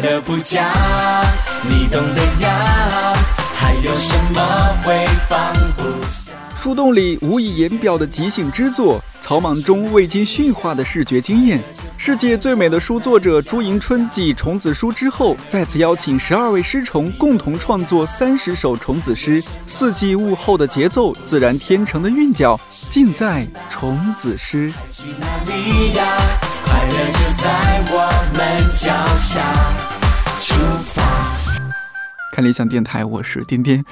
快乐不讲，你懂得呀，还有什么会放不下？树洞里无以言表的即兴之作，草莽中未经驯化的视觉经验。世界最美的书作者朱迎春继虫子书之后，再次邀请十二位诗虫共同创作三十首虫子诗。四季物候的节奏，自然天成的韵脚，尽在虫子诗。去哪里呀？快乐就在我们脚下，出发。看理想电台，我是颠颠。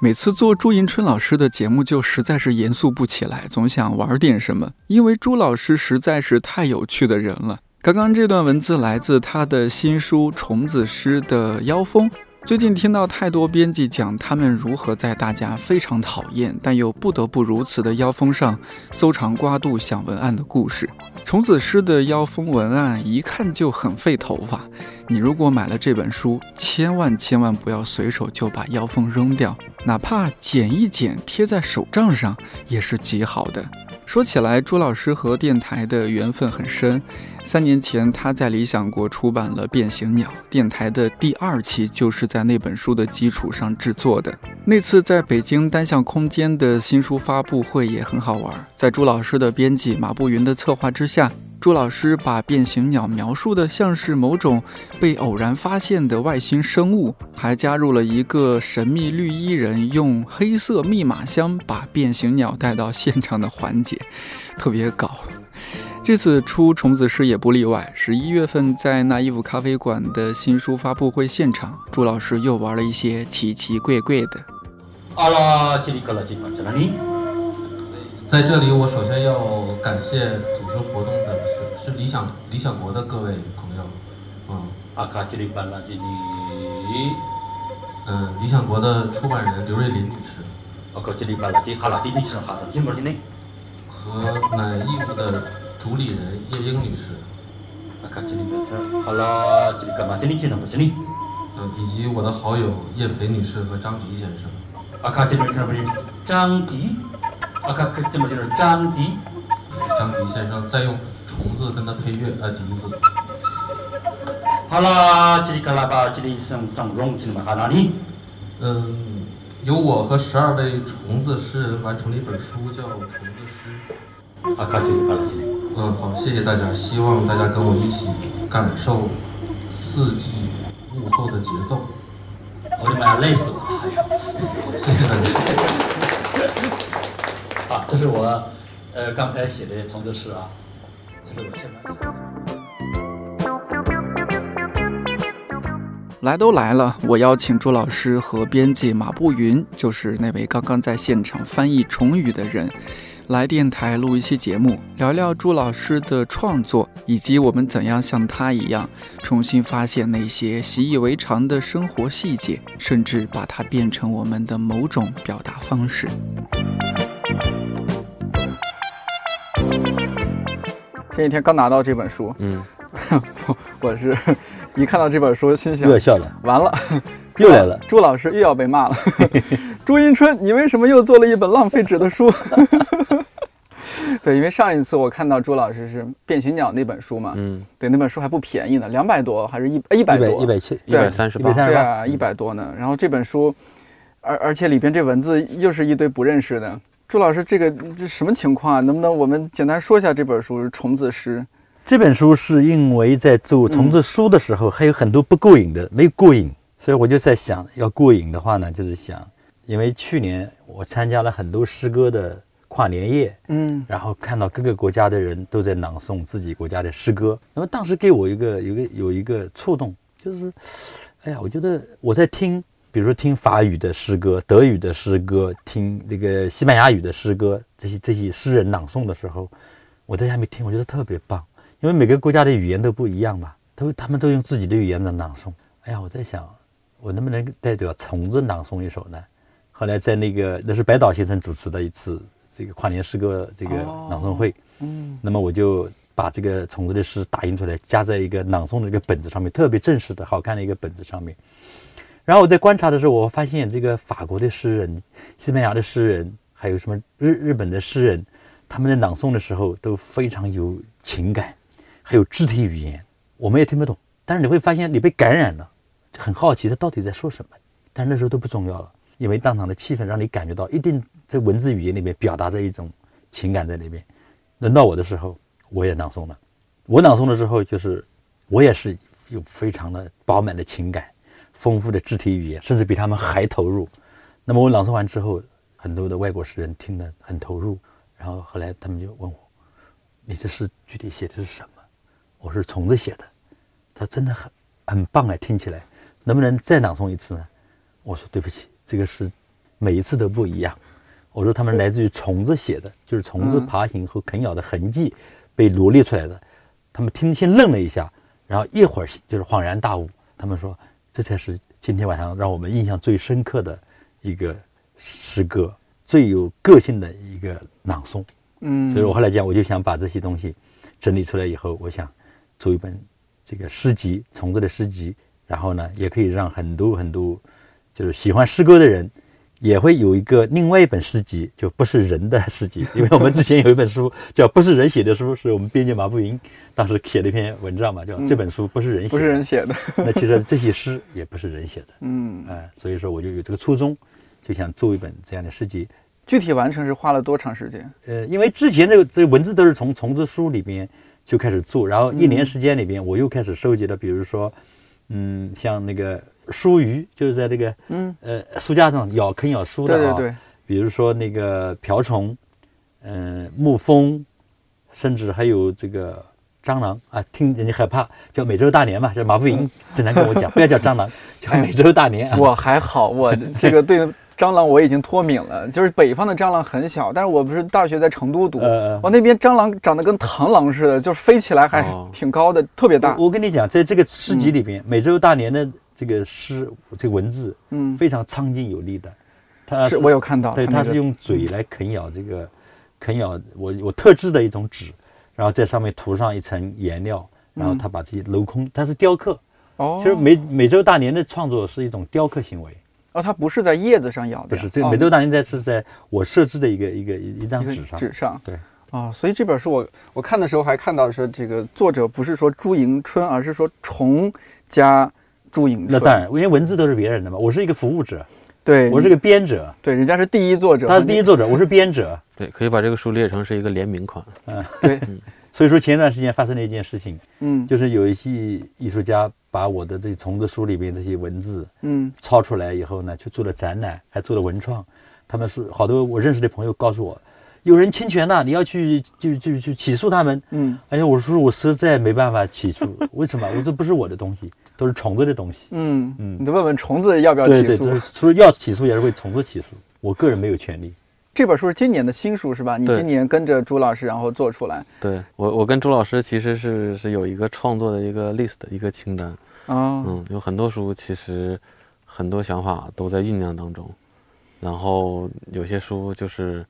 每次做朱迎春老师的节目，就实在是严肃不起来，总想玩点什么，因为朱老师实在是太有趣的人了。刚刚这段文字来自他的新书《虫子师》的妖风。最近听到太多编辑讲他们如何在大家非常讨厌但又不得不如此的妖风上搜肠刮肚想文案的故事。虫子师的妖风文案一看就很费头发，你如果买了这本书，千万千万不要随手就把妖风扔掉，哪怕剪一剪贴在手账上也是极好的。说起来，朱老师和电台的缘分很深。三年前，他在理想国出版了《变形鸟》，电台的第二期就是在那本书的基础上制作的。那次在北京单向空间的新书发布会也很好玩，在朱老师的编辑马步云的策划之下。朱老师把变形鸟描述的像是某种被偶然发现的外星生物，还加入了一个神秘绿衣人用黑色密码箱把变形鸟带到现场的环节，特别搞。这次出虫子诗也不例外。十一月份在那伊夫咖啡馆的新书发布会现场，朱老师又玩了一些奇奇怪怪的。阿拉吉里格拉吉巴吉拉尼，在这里，我首先要感谢组织活动的是是理想理想国的各位朋友，嗯。阿卡吉里巴拉吉里，嗯，理想国的出版人刘瑞林女士。阿卡吉里巴拉吉哈拉迪迪是哈萨吉莫吉内，和奶义务的主理人叶英女士，阿卡吉里巴特哈拉吉里干嘛？吉里吉那不吉里，嗯，以及我的好友叶培女士和张迪先生。张迪，阿卡这么就是张迪，张迪先生在用虫子跟他配乐，呃，笛子。哈拉吉里嘎拉巴吉里上上荣吉嘛哈哪里，嗯，由我和十二位虫子诗人完成了一本书，叫《虫子诗》。阿卡吉里巴拉吉里，嗯，好，谢谢大家，希望大家跟我一起感受四季物候的节奏。我的妈呀，累死我了！哎呀，谢谢大家。啊，这是我呃刚才写的虫子诗啊，这是我现在写的。来都来了，我邀请朱老师和编辑马步云，就是那位刚刚在现场翻译虫语的人，来电台录一期节目，聊聊朱老师的创作，以及我们怎样像他一样重新发现那些习以为常的生活细节，甚至把它变成我们的某种表达方式。前几天刚拿到这本书，嗯，我 我是 一看到这本书，心想完了，又来了。朱老师又要被骂了。朱迎春，你为什么又做了一本浪费纸的书？对，因为上一次我看到朱老师是《变形鸟》那本书嘛，嗯，对，那本书还不便宜呢，两百多还是一一百一百多？一百七，对一三十八百，三十八。对啊，一百多呢。然后这本书，而而且里边这文字又是一堆不认识的。朱老师，这个这什么情况啊？能不能我们简单说一下这本书《虫子诗》？这本书是因为在做虫子书的时候，还有很多不过瘾的，没过瘾，所以我就在想，要过瘾的话呢，就是想，因为去年我参加了很多诗歌的跨年夜，嗯然后看到各个国家的人都在朗诵自己国家的诗歌，那么当时给我一个有一个有一个触动，就是，哎呀，我觉得我在听，比如说听法语的诗歌、德语的诗歌，听这个西班牙语的诗歌，这些这些诗人朗诵的时候，我在下面听，我觉得特别棒，因为每个国家的语言都不一样嘛，都他们都用自己的语言在朗诵。哎呀，我在想，我能不能代表虫子朗诵一首呢？后来在那个那是白岛先生主持的一次这个跨年诗歌这个朗诵会，嗯那么我就把这个虫子的诗打印出来，加在一个朗诵的一个本子上面，特别正式的好看的一个本子上面。然后我在观察的时候，我发现这个法国的诗人、西班牙的诗人，还有什么日日本的诗人，他们在朗诵的时候都非常有情感，还有肢体语言，我们也听不懂，但是你会发现你被感染了，就很好奇他到底在说什么。但是那时候都不重要了，因为当场的气氛让你感觉到，一定在文字语言里面表达着一种情感在里面。轮到我的时候，我也朗诵了。我朗诵了之后，就是我也是有非常的饱满的情感，丰富的肢体语言，甚至比他们还投入。那么我朗诵完之后，很多的外国诗人听得很投入，然后后来他们就问我：“你这诗具体写的是什么？”我说：“虫子写的。”他真的很很棒哎，听起来，能不能再朗诵一次呢？我说：“对不起，这个是每一次都不一样。”我说：“他们来自于虫子写的，就是虫子爬行和啃咬的痕迹被罗列出来的。”他们听先愣了一下，然后一会儿就是恍然大悟。他们说：“这才是今天晚上让我们印象最深刻的一个诗歌，最有个性的一个朗诵。”嗯，所以我后来讲，我就想把这些东西整理出来以后，我想做一本这个诗集，虫子的诗集。然后呢，也可以让很多很多就是喜欢诗歌的人。也会有一个另外一本诗集，就不是人的诗集，因为我们之前有一本书叫《不是人写的书》，是我们编辑马步云当时写了一篇文章嘛，叫这本书不是人写的，不是人写的。那其实这些诗也不是人写的，嗯，哎，所以说我就有这个初衷，就想做一本这样的诗集。具体完成是花了多长时间？呃，因为之前这个这个文字都是从虫子书里边就开始做，然后一年时间里边我又开始收集了，比如说，嗯，像那个。书鱼就是在这个嗯呃书架上咬啃咬书的啊，对对对，比如说那个瓢虫，嗯蜜蜂，甚至还有这个蟑螂啊，听人家害怕叫美洲大蠊嘛，叫马步云经常跟我讲，不要叫蟑螂，叫美洲大蠊。我还好，我这个对。蟑螂我已经脱敏了，就是北方的蟑螂很小，但是我不是大学在成都读，我那边蟑螂长得跟螳螂似的，就是飞起来还挺高的，特别大。我跟你讲，在这个诗集里边，美洲大蠊的这个诗，这个文字，嗯，非常苍劲有力的。它是我有看到，对，它是用嘴来啃咬这个，啃咬我我特制的一种纸，然后在上面涂上一层颜料，然后它把这些镂空，它是雕刻。哦，其实美美洲大蠊的创作是一种雕刻行为。哦，它不是在叶子上咬的，不是这个美洲大蠊在是在我设置的一个一个一张纸上。纸上，对。啊，所以这本书我我看的时候还看到说，这个作者不是说朱迎春，而是说虫加朱迎春。那当然，因为文字都是别人的嘛，我是一个服务者，对我是个编者，对，人家是第一作者，他是第一作者，我是编者，对，可以把这个书列成是一个联名款。嗯，对。所以说前段时间发生了一件事情，嗯，就是有一些艺术家把我的这虫子书里边这些文字，嗯，抄出来以后呢，去做了展览，还做了文创。他们是好多我认识的朋友告诉我，有人侵权了，你要去就就去起诉他们。嗯，哎呀，我说我实在没办法起诉，为什么？我这不是我的东西，都是虫子的东西。嗯嗯，你得问问虫子要不要起诉。对对，说要起诉也是为虫子起诉，我个人没有权利。这本书是今年的新书是吧？你今年跟着朱老师然后做出来。对我，我跟朱老师其实是是有一个创作的一个 list 一个清单。啊，嗯，有很多书其实很多想法都在酝酿当中，然后有些书就是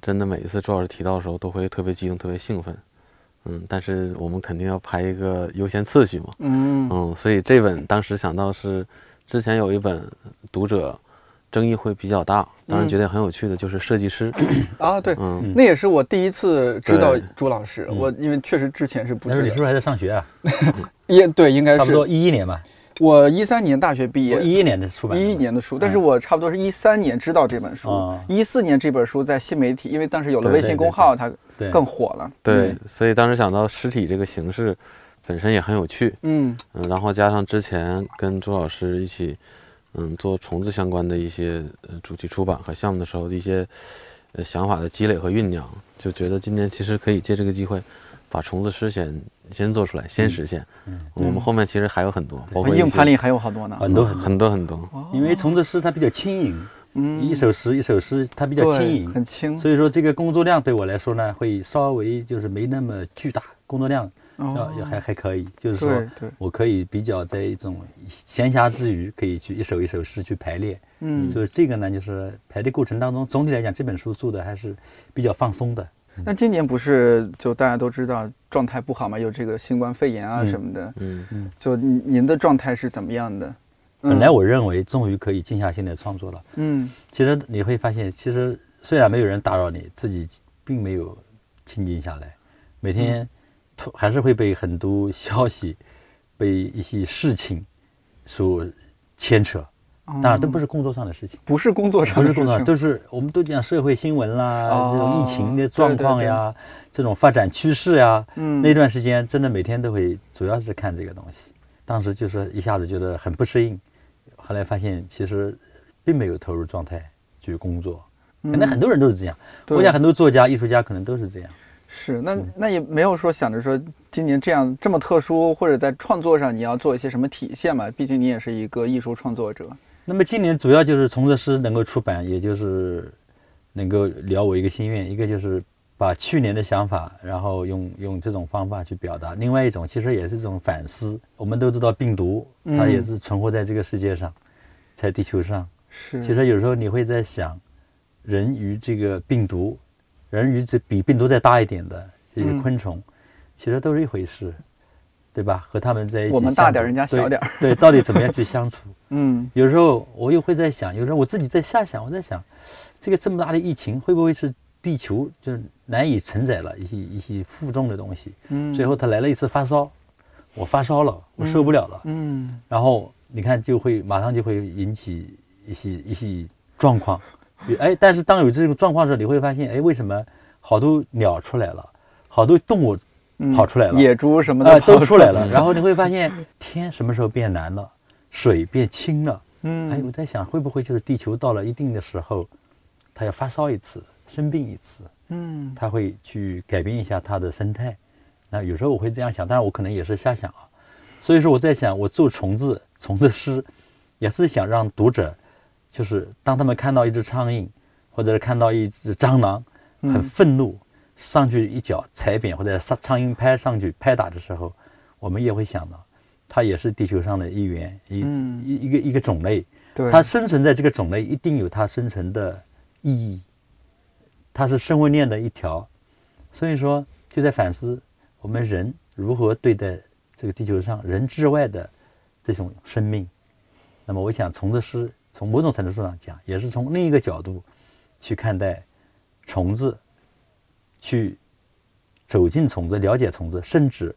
真的每一次朱老师提到的时候都会特别激动、特别兴奋。嗯，但是我们肯定要排一个优先次序嘛。嗯嗯，所以这本当时想到是之前有一本读者。争议会比较大，当然觉得很有趣的就是设计师 啊，对，嗯，那也是我第一次知道朱老师。我因为确实之前是不知道。你是不是还在上学啊？也对，应该是差不多一一年吧。我一三年大学毕业，一一年的出版，一一年的书。但是我差不多是一三年知道这本书，一四年这本书在新媒体，因为当时有了微信公号，它更火了。对，所以当时想到实体这个形式本身也很有趣，嗯嗯，然后加上之前跟朱老师一起。嗯，做虫子相关的一些呃主题出版和项目的时候的一些呃想法的积累和酝酿，就觉得今年其实可以借这个机会，把虫子诗先先做出来，先实现。嗯，我们后面其实还有很多，包括硬盘里还有好多呢，很多很多很多。因为虫子诗它比较轻盈，嗯，一首诗一首诗它比较轻盈，很轻，所以说这个工作量对我来说呢，会稍微就是没那么巨大，工作量。要也还还可以，就是说，我可以比较在一种闲暇之余，可以去一首一首诗去排列。嗯，所以这个呢，就是排的过程当中，总体来讲，这本书做的还是比较放松的。那今年不是就大家都知道状态不好嘛，有这个新冠肺炎啊什么的。嗯嗯，就您的状态是怎么样的？本来我认为终于可以静下心来创作了。嗯，其实你会发现，其实虽然没有人打扰你，自己并没有清静下来，每天。还是会被很多消息被一些事情所牵扯。当然，都不是工作上的事情，不是工作上，不是工作，都是我们都讲社会新闻啦，这种疫情的状况呀，这种发展趋势呀。嗯，那段时间真的每天都会，主要是看这个东西。当时就是一下子觉得很不适应，后来发现其实并没有投入状态去工作。可能很多人都是这样，我想很多作家、艺术家可能都是这样。是，那那也没有说想着说今年这样这么特殊，或者在创作上你要做一些什么体现嘛？毕竟你也是一个艺术创作者。那么今年主要就是从这诗能够出版，也就是能够了我一个心愿，一个就是把去年的想法，然后用用这种方法去表达；另外一种其实也是一种反思。我们都知道病毒它也是存活在这个世界上，在地球上。是。其实有时候你会在想，人与这个病毒，人与这比病毒再大一点的这些昆虫，其实都是一回事。对吧？和他们在一起，我们大点，人家小点。对，到底怎么样去相处？嗯，有时候我又会在想，有时候我自己在瞎想，我在想，这个这么大的疫情，会不会是地球就难以承载了一些一些负重的东西？嗯，最后他来了一次发烧，我发烧了，我受不了了。嗯，然后你看，就会马上就会引起一些一些状况。哎，但是当有这种状况的时候，你会发现，哎，为什么好多鸟出来了，好多动物？跑出来了，野猪什么的都出来了。然后你会发现，天什么时候变蓝了，水变清了。嗯，哎，我在想，会不会就是地球到了一定的时候，它要发烧一次，生病一次。嗯，它会去改变一下它的生态。那有时候我会这样想，但是我可能也是瞎想啊。所以说我在想，我做虫子，虫子诗，也是想让读者，就是当他们看到一只苍蝇，或者是看到一只蟑螂，很愤怒。上去一脚踩扁或者苍苍蝇拍上去拍打的时候，我们也会想到，它也是地球上的一员，一一一个一个种类。它生存在这个种类，一定有它生存的意义。它是生物链的一条，所以说就在反思我们人如何对待这个地球上人之外的这种生命。那么，我想虫子是从某种程度上讲，也是从另一个角度去看待虫子。去走进虫子，了解虫子，甚至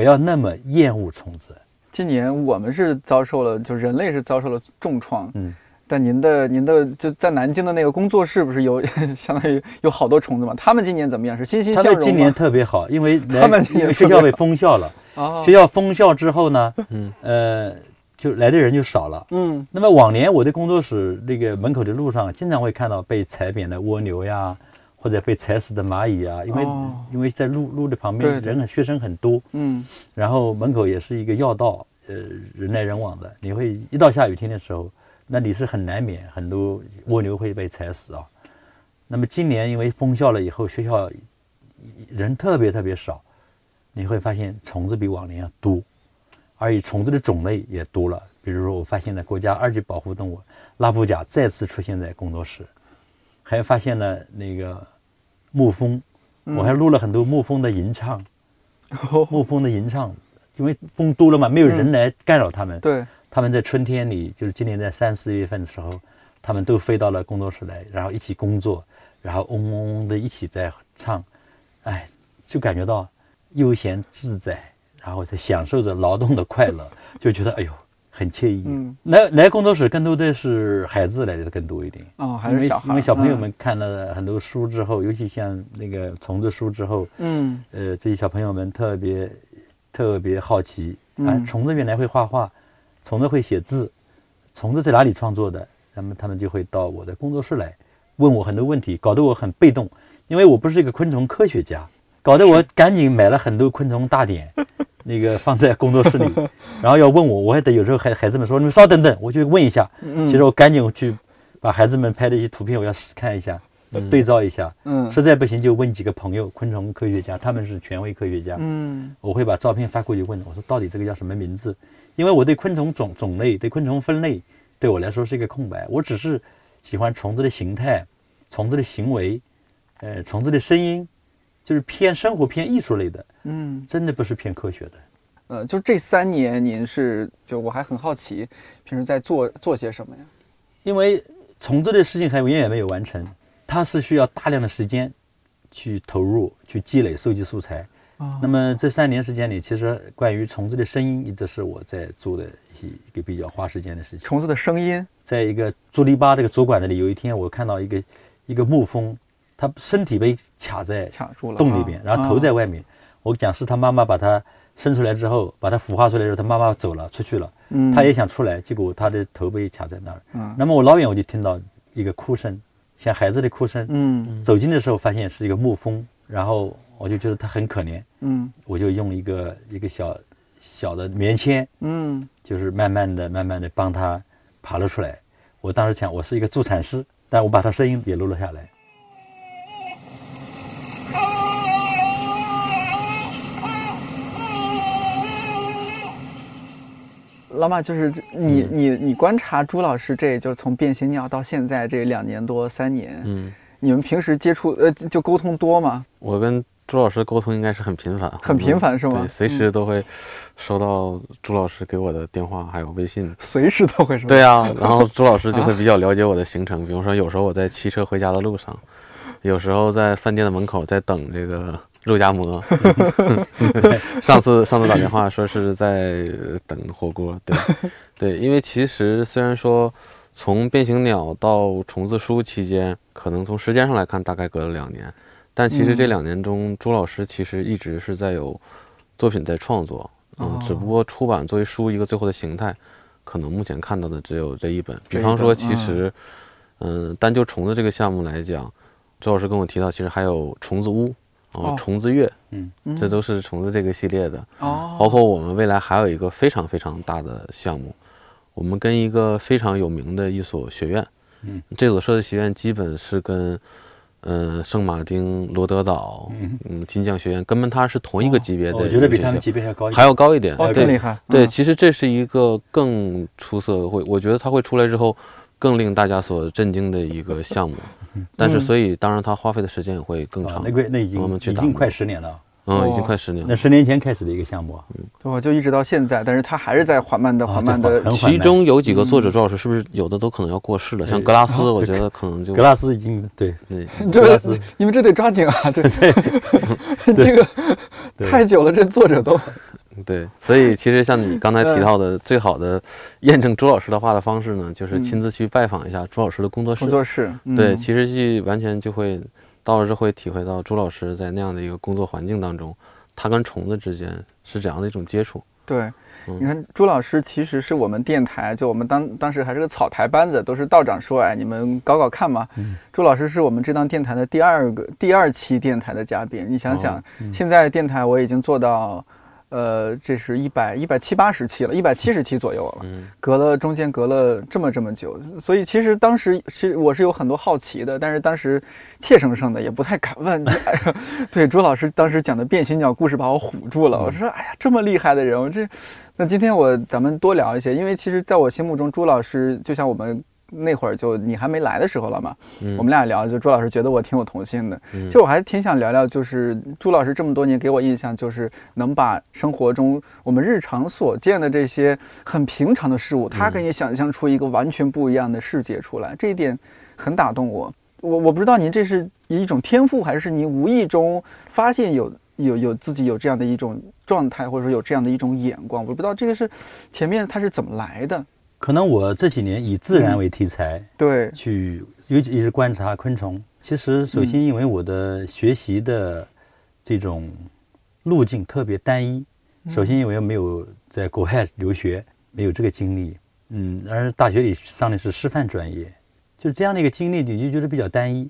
不要那么厌恶虫子。今年我们是遭受了，就人类是遭受了重创。嗯，但您的您的就在南京的那个工作室，不是有 相当于有好多虫子吗？他们今年怎么样？是欣欣向荣他们今年特别好，因为 他们学校被封校了。哦学校封校之后呢，嗯呃，就来的人就少了。嗯，那么往年我的工作室那个门口的路上，经常会看到被踩扁的蜗牛呀。或者被踩死的蚂蚁啊，因为因为在路路的旁边，人很学生很多，嗯，然后门口也是一个要道，呃，人来人往的，你会一到下雨天的时候，那你是很难免很多蜗牛会被踩死啊。那么今年因为封校了以后，学校人特别特别少，你会发现虫子比往年要多，而且虫子的种类也多了。比如说，我发现了国家二级保护动物拉布甲再次出现在工作室。还发现了那个牧蜂，我还录了很多牧蜂的吟唱，牧蜂的吟唱，因为风多了嘛，没有人来干扰他们。对，他们在春天里，就是今年在三四月份的时候，他们都飞到了工作室来，然后一起工作，然后嗡嗡嗡的一起在唱，哎，就感觉到悠闲自在，然后在享受着劳动的快乐，就觉得哎呦。很惬意。嗯，来来工作室更多的是孩子来的更多一点。哦，还是小因为小朋友们看了很多书之后，尤其像那个虫子书之后，嗯，呃，这些小朋友们特别特别好奇啊，虫子原来会画画，虫子会写字，虫子在哪里创作的？那么他们就会到我的工作室来问我很多问题，搞得我很被动，因为我不是一个昆虫科学家，搞得我赶紧买了很多昆虫大典。那个放在工作室里，然后要问我，我还得有时候孩孩子们说你们稍等等，我去问一下。其实我赶紧去把孩子们拍的一些图片，我要看一下，对照一下。嗯，实在不行就问几个朋友，昆虫科学家，他们是权威科学家。嗯，我会把照片发过去问，我说到底这个叫什么名字？因为我对昆虫种种类、对昆虫分类，对我来说是一个空白。我只是喜欢虫子的形态、虫子的行为，呃，虫子的声音。就是偏生活、偏艺术类的，嗯，真的不是偏科学的。呃，就这三年，您是就我还很好奇，平时在做做些什么呀？因为虫子的事情还远远没有完成，它是需要大量的时间去投入、去积累、收集素材，那么这三年时间里，其实关于虫子的声音，一直是我在做的一些一个比较花时间的事情。虫子的声音，在一个朱篱笆这个主管那里，有一天我看到一个一个木蜂，它身体被卡在卡住了洞里边，然后头在外面。我讲是他妈妈把他生出来之后，把他孵化出来之后，他妈妈走了出去了，他也想出来，结果他的头被卡在那儿。那么我老远我就听到一个哭声，像孩子的哭声。嗯，走近的时候发现是一个牧蜂，然后我就觉得他很可怜。嗯，我就用一个一个小小的棉签，嗯，就是慢慢的、慢慢的帮他爬了出来。我当时想，我是一个助产师，但我把他声音也录了下来。老马，就是你你你观察朱老师，这就是从变形鸟到现在这两年多三年，嗯，你们平时接触呃就沟通多吗？我跟朱老师沟通应该是很频繁，很频繁是吗？对，随时都会收到朱老师给我的电话还有微信，随时都会收。对啊，然后朱老师就会比较了解我的行程，比如说有时候我在骑车回家的路上，有时候在饭店的门口在等这个。肉夹馍，上次上次打电话说是在等火锅，对对，因为其实虽然说从变形鸟到虫子书期间，可能从时间上来看大概隔了两年，但其实这两年中，朱老师其实一直是在有作品在创作，嗯，只不过出版作为书一个最后的形态，可能目前看到的只有这一本。比方说，其实，嗯，单就虫子这个项目来讲，朱老师跟我提到，其实还有虫子屋。哦，虫子月，嗯，这都是虫子这个系列的哦。包括我们未来还有一个非常非常大的项目，我们跟一个非常有名的一所学院，嗯，这所设计学院基本是跟，嗯，圣马丁、罗德岛，嗯，金匠学院根本它是同一个级别的。我觉得比他们级别还高，还要高一点。哦，更厉害。对，其实这是一个更出色，会我觉得它会出来之后。更令大家所震惊的一个项目，但是所以当然它花费的时间也会更长。那个那已经已经快十年了，嗯，已经快十年。那十年前开始的一个项目，嗯，我就一直到现在，但是它还是在缓慢的、缓慢的。其中有几个作者，周老师是不是有的都可能要过世了？像格拉斯，我觉得可能就格拉斯已经对对，格拉斯，你们这得抓紧啊！这 这个太久了，这作者都。对，所以其实像你刚才提到的，最好的验证朱老师的话的方式呢，就是亲自去拜访一下朱老师的工作室。工作室，对，其实去完全就会到了之后会体会到朱老师在那样的一个工作环境当中，他跟虫子之间是怎样的一种接触。对，你看朱老师其实是我们电台，就我们当当时还是个草台班子，都是道长说，哎，你们搞搞看嘛。朱老师是我们这档电台的第二个第二期电台的嘉宾，你想想，现在电台我已经做到。呃，这是一百一百七八十期了，一百七十期左右了，隔了中间隔了这么这么久，所以其实当时是我是有很多好奇的，但是当时怯生生的也不太敢问。对，朱老师当时讲的变形鸟故事把我唬住了，我说哎呀，这么厉害的人，我这那今天我咱们多聊一些，因为其实在我心目中，朱老师就像我们。那会儿就你还没来的时候了嘛，我们俩聊，就朱老师觉得我挺有童心的。其实我还挺想聊聊，就是朱老师这么多年给我印象，就是能把生活中我们日常所见的这些很平常的事物，他给你想象出一个完全不一样的世界出来，这一点很打动我。我我不知道您这是一种天赋，还是您无意中发现有有有自己有这样的一种状态，或者说有这样的一种眼光。我不知道这个是前面它是怎么来的。可能我这几年以自然为题材，对，去尤其是观察昆虫。其实，首先因为我的学习的这种路径特别单一，首先因为没有在国外留学，没有这个经历，嗯，而大学里上的是师范专业，就是这样的一个经历，你就觉得比较单一。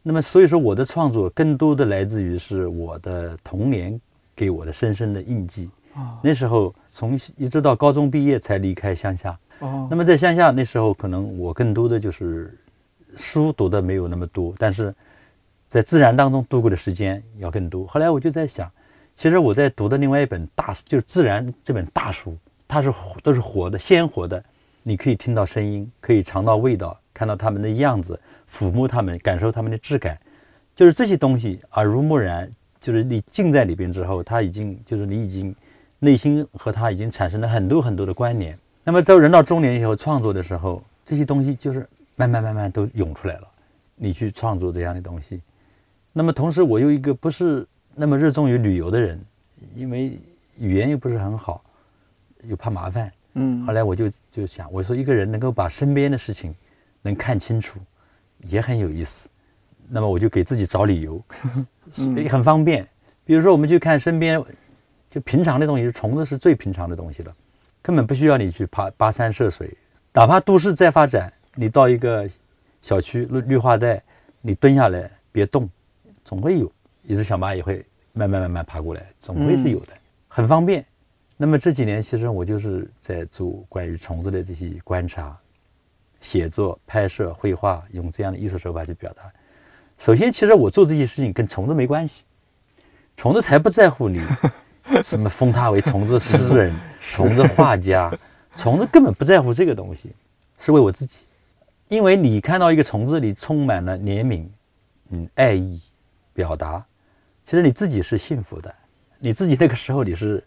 那么，所以说我的创作更多的来自于是我的童年给我的深深的印记。啊，那时候从一直到高中毕业才离开乡下。哦，那么在乡下那时候，可能我更多的就是书读的没有那么多，但是在自然当中度过的时间要更多。后来我就在想，其实我在读的另外一本大就是《自然》这本大书，它是都是活的、鲜活的，你可以听到声音，可以尝到味道，看到它们的样子，抚摸它们，感受它们的质感，就是这些东西耳濡目染，就是你浸在里边之后，它已经就是你已经内心和它已经产生了很多很多的关联。那么在人到中年以后创作的时候，这些东西就是慢慢慢慢都涌出来了。你去创作这样的东西，那么同时我又一个不是那么热衷于旅游的人，因为语言又不是很好，又怕麻烦。嗯，后来我就就想，我说一个人能够把身边的事情能看清楚，也很有意思。那么我就给自己找理由，也很方便。比如说，我们去看身边就平常的东西，虫子是最平常的东西了，根本不需要你去爬跋山涉水。哪怕都市再发展，你到一个小区绿绿化带，你蹲下来别动，总会有一只小蚂蚁会慢慢慢慢爬过来，总会是有的，很方便。那么这几年，其实我就是在做关于虫子的这些观察、写作、拍摄、绘画，用这样的艺术手法去表达。首先，其实我做这些事情跟虫子没关系，虫子才不在乎你 什么封他为虫子诗人、虫子画家，虫子根本不在乎这个东西，是为我自己。因为你看到一个虫子里充满了怜悯、嗯爱意、表达，其实你自己是幸福的，你自己那个时候你是。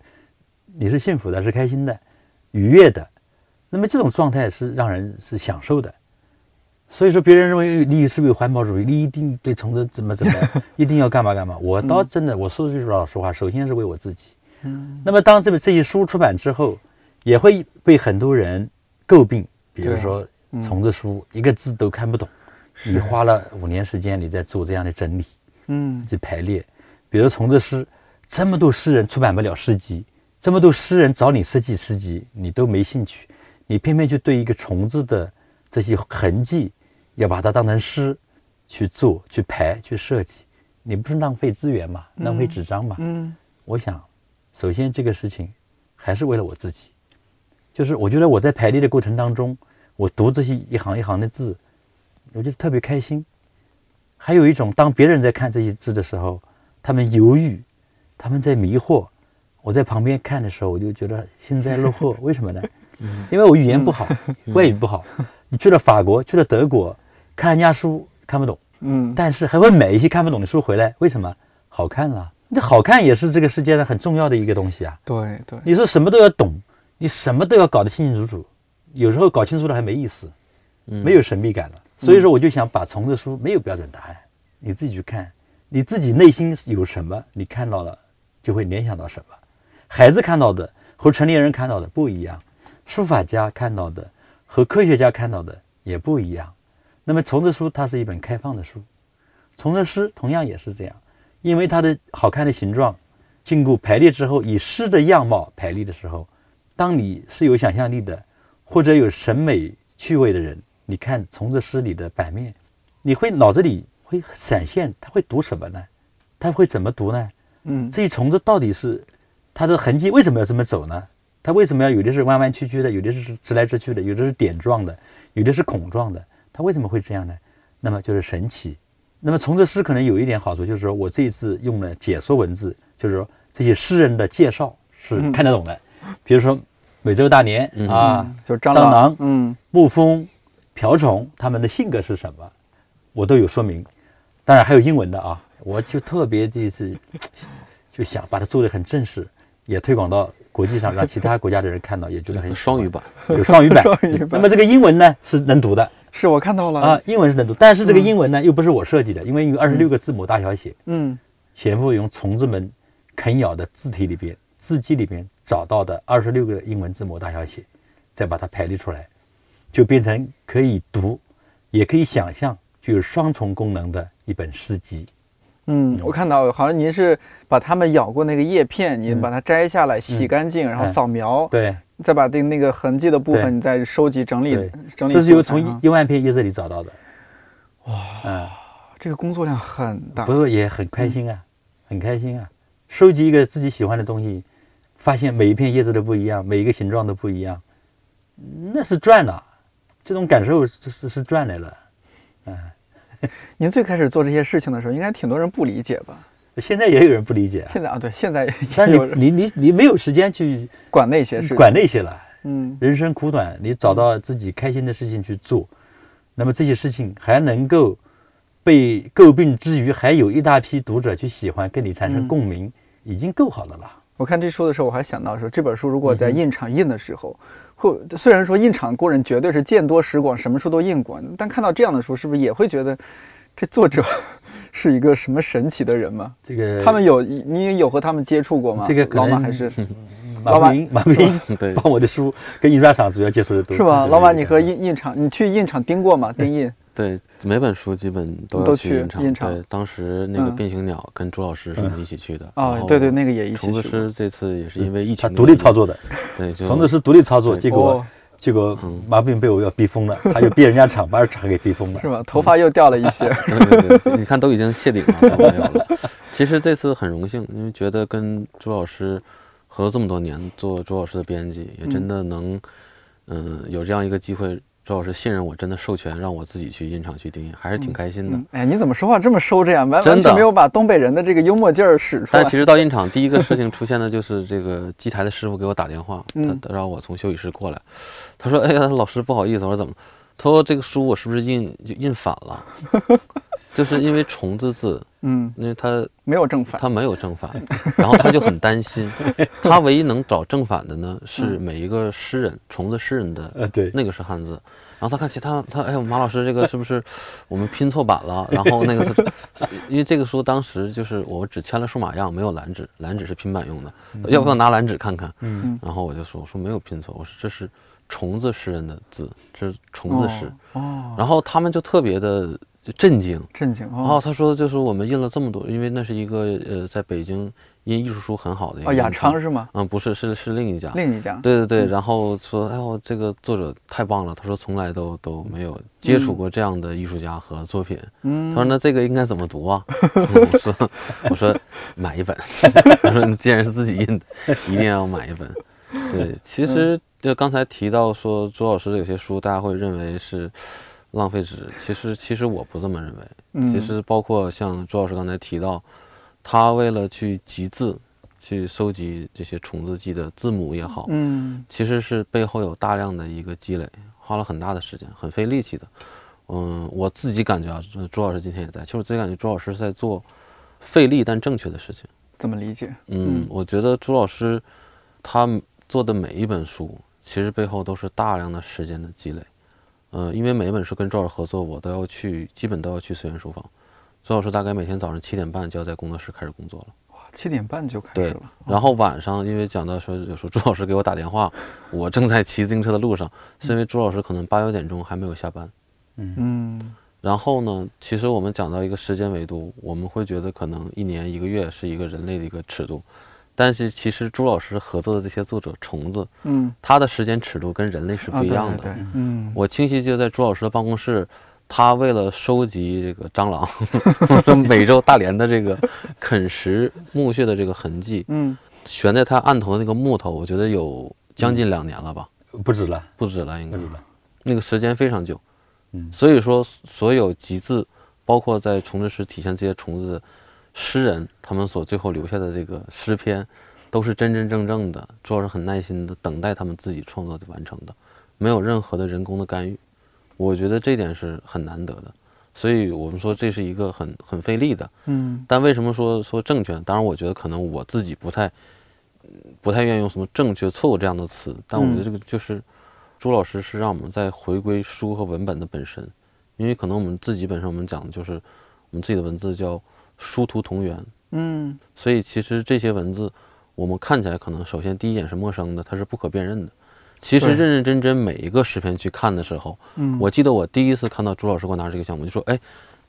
你是幸福的，是开心的，愉悦的，那么这种状态是让人是享受的。所以说，别人认为你是不是有环保主义？你一定对虫子怎么怎么，一定要干嘛干嘛？我倒真的，我说句老实话，首先是为我自己。嗯。那么，当这本这些书出版之后，也会被很多人诟病，比如说虫子书一个字都看不懂，你花了五年时间，你在做这样的整理，嗯，去排列。比如虫子诗，这么多诗人出版不了诗集。这么多诗人找你设计诗集，你都没兴趣，你偏偏就对一个虫子的这些痕迹，要把它当成诗去做、去排、去设计，你不是浪费资源嘛？浪费纸张嘛？嗯，我想，首先这个事情还是为了我自己，就是我觉得我在排列的过程当中，我读这些一行一行的字，我觉得特别开心。还有一种，当别人在看这些字的时候，他们犹豫，他们在迷惑。我在旁边看的时候，我就觉得幸灾乐祸。为什么呢？因为我语言不好，外语不好。你去了法国，去了德国，看人家书看不懂，嗯，但是还会买一些看不懂的书回来。为什么？好看啊！那好看也是这个世界上很重要的一个东西啊。对对。你说什么都要懂，你什么都要搞得清清楚楚，有时候搞清楚了还没意思，没有神秘感了。所以说，我就想把虫子书没有标准答案，你自己去看，你自己内心有什么，你看到了就会联想到什么。孩子看到的和成年人看到的不一样，书法家看到的和科学家看到的也不一样。那么虫子书它是一本开放的书，虫子诗同样也是这样，因为它的好看的形状，经过排列之后以诗的样貌排列的时候，当你是有想象力的或者有审美趣味的人，你看虫子诗里的版面，你会脑子里会闪现，他会读什么呢？他会怎么读呢？嗯，这些虫子到底是？它的痕迹为什么要这么走呢？它为什么要有的是弯弯曲曲的，有的是直来直去的，有的是点状的，有的是孔状的？它为什么会这样呢？那么就是神奇。那么从这诗可能有一点好处，就是说我这一次用了解说文字，就是说这些诗人的介绍是看得懂的。比如说美洲大年啊，就蟑螂、嗯，蜜蜂、瓢虫，他们的性格是什么，我都有说明。当然还有英文的啊，我就特别这次 就想把它做得很正式。也推广到国际上，让其他国家的人看到，也觉得很双语版，有双语版。那么这个英文呢是能读的，是我看到了。啊，英文是能读，但是这个英文呢又不是我设计的，因为有二十六个字母大小写，嗯，全部用虫子们啃咬的字体里边、字迹里边找到的二十六个英文字母大小写，再把它排列出来，就变成可以读，也可以想象，具有双重功能的一本诗集。嗯，我看到好像您是把它们咬过那个叶片，您把它摘下来洗干净，然后扫描，对，再把那那个痕迹的部分你再收集整理整理。这是由从一一万片叶子里找到的。哇，嗯，这个工作量很大，不是也很开心啊，很开心啊。收集一个自己喜欢的东西，发现每一片叶子都不一样，每一个形状都不一样，那是赚了，这种感受是是是赚来了，嗯。您最开始做这些事情的时候，应该挺多人不理解吧？现在也有人不理解。现在啊，对，现在但是你你你没有时间去管那些事，管那些了。嗯，人生苦短，你找到自己开心的事情去做，那么这些事情还能够被诟病之余，还有一大批读者去喜欢，跟你产生共鸣，已经够好的了。我看这书的时候，我还想到说，这本书如果在印厂印的时候。或虽然说印厂工人绝对是见多识广，什么书都印过，但看到这样的书，是不是也会觉得这作者是一个什么神奇的人吗？这个他们有你有和他们接触过吗？这个老马还是马不英，马 斌 对，帮我的书跟印刷厂主要接触的多，是吧？老马，你和印印厂，你去印厂盯过吗？盯印？对，每本书基本都要去印厂。对，当时那个变形鸟跟朱老师是一起去的。哦，对对，那个也一起。虫子师这次也是因为疫情，独立操作的。对，虫子师独立操作，结果结果马不英被我要逼疯了，他又逼人家厂，把厂给逼疯了，是吧？头发又掉了一些。对对对，你看都已经谢顶了，没有了。其实这次很荣幸，因为觉得跟朱老师合作这么多年，做朱老师的编辑，也真的能，嗯，有这样一个机会。朱老师信任我，真的授权让我自己去印厂去定印，还是挺开心的。哎，你怎么说话这么收着呀？完完全没有把东北人的这个幽默劲儿使出来。但其实到印厂第一个事情出现的就是这个机台的师傅给我打电话，他让我从休息室过来。他说：“哎呀，老师不好意思。”我说：“怎么？”他说：“这个书我是不是印就印反了？” 就是因为虫子字，嗯，因为他没有正反，他没有正反，然后他就很担心。他唯一能找正反的呢，是每一个诗人，虫子诗人的，呃，对，那个是汉字。然后他看其他，他哎呦，马老师这个是不是我们拼错版了？然后那个，因为这个书当时就是我们只签了数码样，没有蓝纸，蓝纸是拼版用的。要不要拿蓝纸看看？嗯，然后我就说，我说没有拼错，我说这是虫子诗人的字，这是虫子诗。哦，然后他们就特别的。就震惊，震惊哦！他说，就是我们印了这么多，因为那是一个呃，在北京印艺术书很好的哦，雅昌是吗？嗯，不是，是是另一家，另一家。对对对，然后说，哎呦，这个作者太棒了。他说，从来都都没有接触过这样的艺术家和作品。嗯，他说，那这个应该怎么读啊？我说，我说买一本。他说，你既然是自己印的，一定要买一本。对，其实就刚才提到说，朱老师的有些书，大家会认为是。浪费纸，其实其实我不这么认为。其实包括像朱老师刚才提到，他为了去集字，去收集这些虫子记的字母也好，嗯，其实是背后有大量的一个积累，花了很大的时间，很费力气的。嗯，我自己感觉啊，朱老师今天也在，其实我自己感觉朱老师在做费力但正确的事情。怎么理解？嗯，我觉得朱老师他做的每一本书，其实背后都是大量的时间的积累。呃，因为每一本书跟周老师合作，我都要去，基本都要去随园书房。周老师大概每天早上七点半就要在工作室开始工作了。哇，七点半就开始了。然后晚上，因为讲到说，有时候 朱老师给我打电话，我正在骑自行车的路上，是因为朱老师可能八九点钟还没有下班。嗯。然后呢，其实我们讲到一个时间维度，我们会觉得可能一年一个月是一个人类的一个尺度。但是其实朱老师合作的这些作者虫子，嗯，他的时间尺度跟人类是不一样的。嗯，我清晰记得在朱老师的办公室，他为了收集这个蟑螂，美洲大连的这个啃食墓穴的这个痕迹，嗯，悬在他案头的那个木头，我觉得有将近两年了吧？不止了，不止了，应该。那个时间非常久，嗯，所以说所有集字，包括在虫子时体现这些虫子。诗人他们所最后留下的这个诗篇，都是真真正正的，朱老师很耐心的等待他们自己创作的完成的，没有任何的人工的干预。我觉得这点是很难得的，所以我们说这是一个很很费力的。嗯。但为什么说说正确？当然，我觉得可能我自己不太不太愿意用什么正确、错误这样的词。但我觉得这个就是朱老师是让我们在回归书和文本的本身，因为可能我们自己本身我们讲的就是我们自己的文字叫。殊途同源，嗯，所以其实这些文字，我们看起来可能首先第一眼是陌生的，它是不可辨认的。其实认认真真每一个视频去看的时候，嗯，我记得我第一次看到朱老师给我拿这个项目，就说，哎，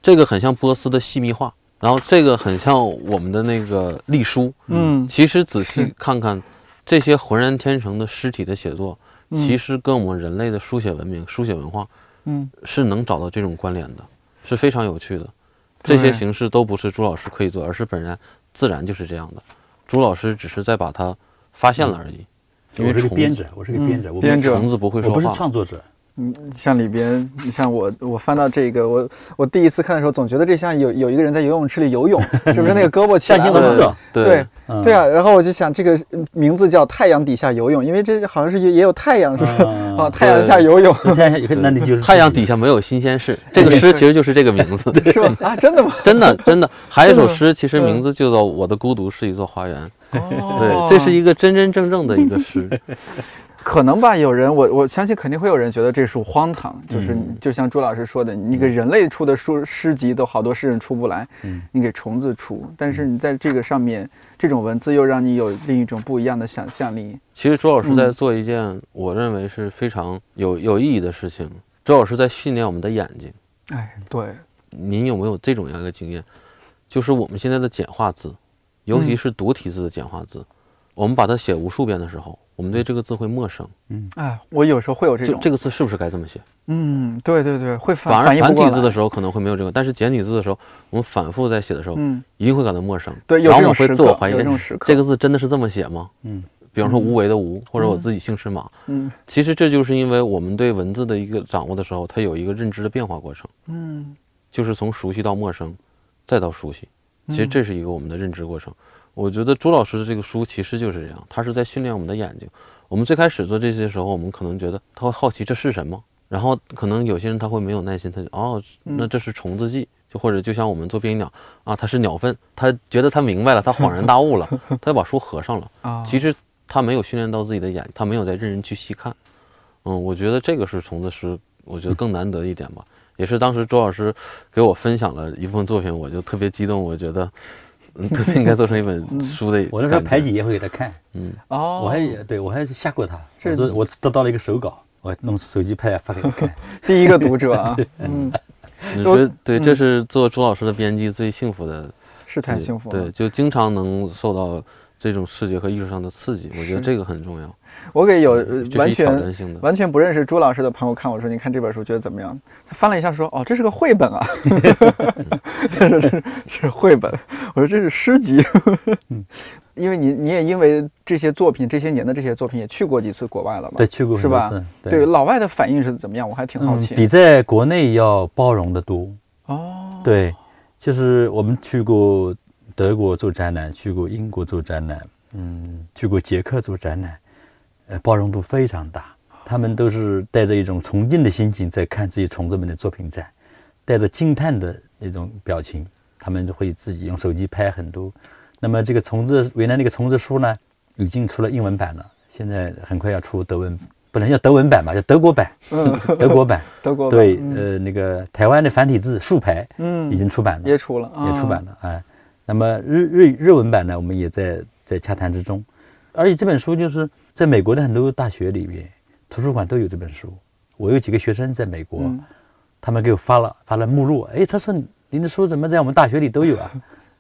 这个很像波斯的细密画，然后这个很像我们的那个隶书，嗯，其实仔细看看，这些浑然天成的尸体的写作，其实跟我们人类的书写文明、书写文化，嗯，是能找到这种关联的，是非常有趣的。这些形式都不是朱老师可以做，而是本人自然就是这样的。朱老师只是在把它发现了而已。我是个编者，我是个编者，我编者虫子不会说话，我不是创作者。嗯，像里边，你像我，我翻到这个，我我第一次看的时候，总觉得这像有有一个人在游泳池里游泳，是不是那个胳膊象形文字？对对啊，然后我就想，这个名字叫太阳底下游泳，因为这好像是也也有太阳，是吧？啊，太阳下游泳，那你就是 太阳底下没有新鲜事。这个诗其实就是这个名字，是吧？啊，真的吗？真的真的，还有一首诗，其实名字叫做《我的孤独是一座花园》。对，这是一个真真正正的一个诗。可能吧，有人我我相信肯定会有人觉得这书荒唐，就是就像朱老师说的，你给人类出的书诗集都好多诗人出不来，你给虫子出，但是你在这个上面这种文字又让你有另一种不一样的想象力。其实朱老师在做一件我认为是非常有有意义的事情，朱老师在训练我们的眼睛。哎，对，您有没有这种样一个经验？就是我们现在的简化字，尤其是独体字的简化字，我们把它写无数遍的时候，我们对这个字会陌生。嗯，哎，我有时候会有这种，这个字是不是该这么写？嗯，对对对，会反而繁体字的时候可能会没有这个，但是简体字的时候，我们反复在写的时候，嗯，一定会感到陌生。对，然后我会自我怀疑，这个字真的是这么写吗？嗯，比方说无为的无，或者我自己姓是马，嗯，其实这就是因为我们对文字的一个掌握的时候，它有一个认知的变化过程。嗯，就是从熟悉到陌生，再到熟悉。其实这是一个我们的认知过程。我觉得朱老师的这个书其实就是这样，他是在训练我们的眼睛。我们最开始做这些时候，我们可能觉得他会好奇这是什么，然后可能有些人他会没有耐心，他就哦，那这是虫子记，就或者就像我们做变异鸟啊，它是鸟粪，他觉得他明白了，他恍然大悟了，他就把书合上了。啊，其实他没有训练到自己的眼，他没有在认真去细看。嗯，我觉得这个是虫子诗，我觉得更难得一点吧。也是当时周老师给我分享了一部分作品，我就特别激动。我觉得，嗯，特别应该做成一本书的。我那时候排挤也会给他看，嗯，哦，我还对我还吓过他。我说我得到了一个手稿，我弄手机拍发给他看。第一个读者啊，嗯，你说对，这是做朱老师的编辑最幸福的，是太幸福了。对，就经常能受到这种视觉和艺术上的刺激，我觉得这个很重要。我给有完全完全不认识朱老师的朋友看，我说：“你看这本书觉得怎么样？”他翻了一下说：“哦，这是个绘本啊，是是绘本。”我说：“这是诗集。”因为你你也因为这些作品这些年的这些作品也去过几次国外了嘛？对，去过是吧？对，老外的反应是怎么样？我还挺好奇。比在国内要包容的多哦。对，就是我们去过德国做展览，去过英国做展览，嗯，去过捷克做展览。呃，包容度非常大，他们都是带着一种崇敬的心情在看这些虫子们的作品展，带着惊叹的那种表情，他们会自己用手机拍很多。那么这个虫子，原来那个虫子书呢，已经出了英文版了，现在很快要出德文，不能叫德文版吧，叫德国版。嗯，德国版。德国版。对，呃，那个台湾的繁体字竖排，嗯，已经出版了，也出了，也出版了。哎，那么日日日文版呢，我们也在在洽谈之中，而且这本书就是。在美国的很多大学里面，图书馆都有这本书。我有几个学生在美国，他们给我发了发了目录。哎，他说您的书怎么在我们大学里都有啊？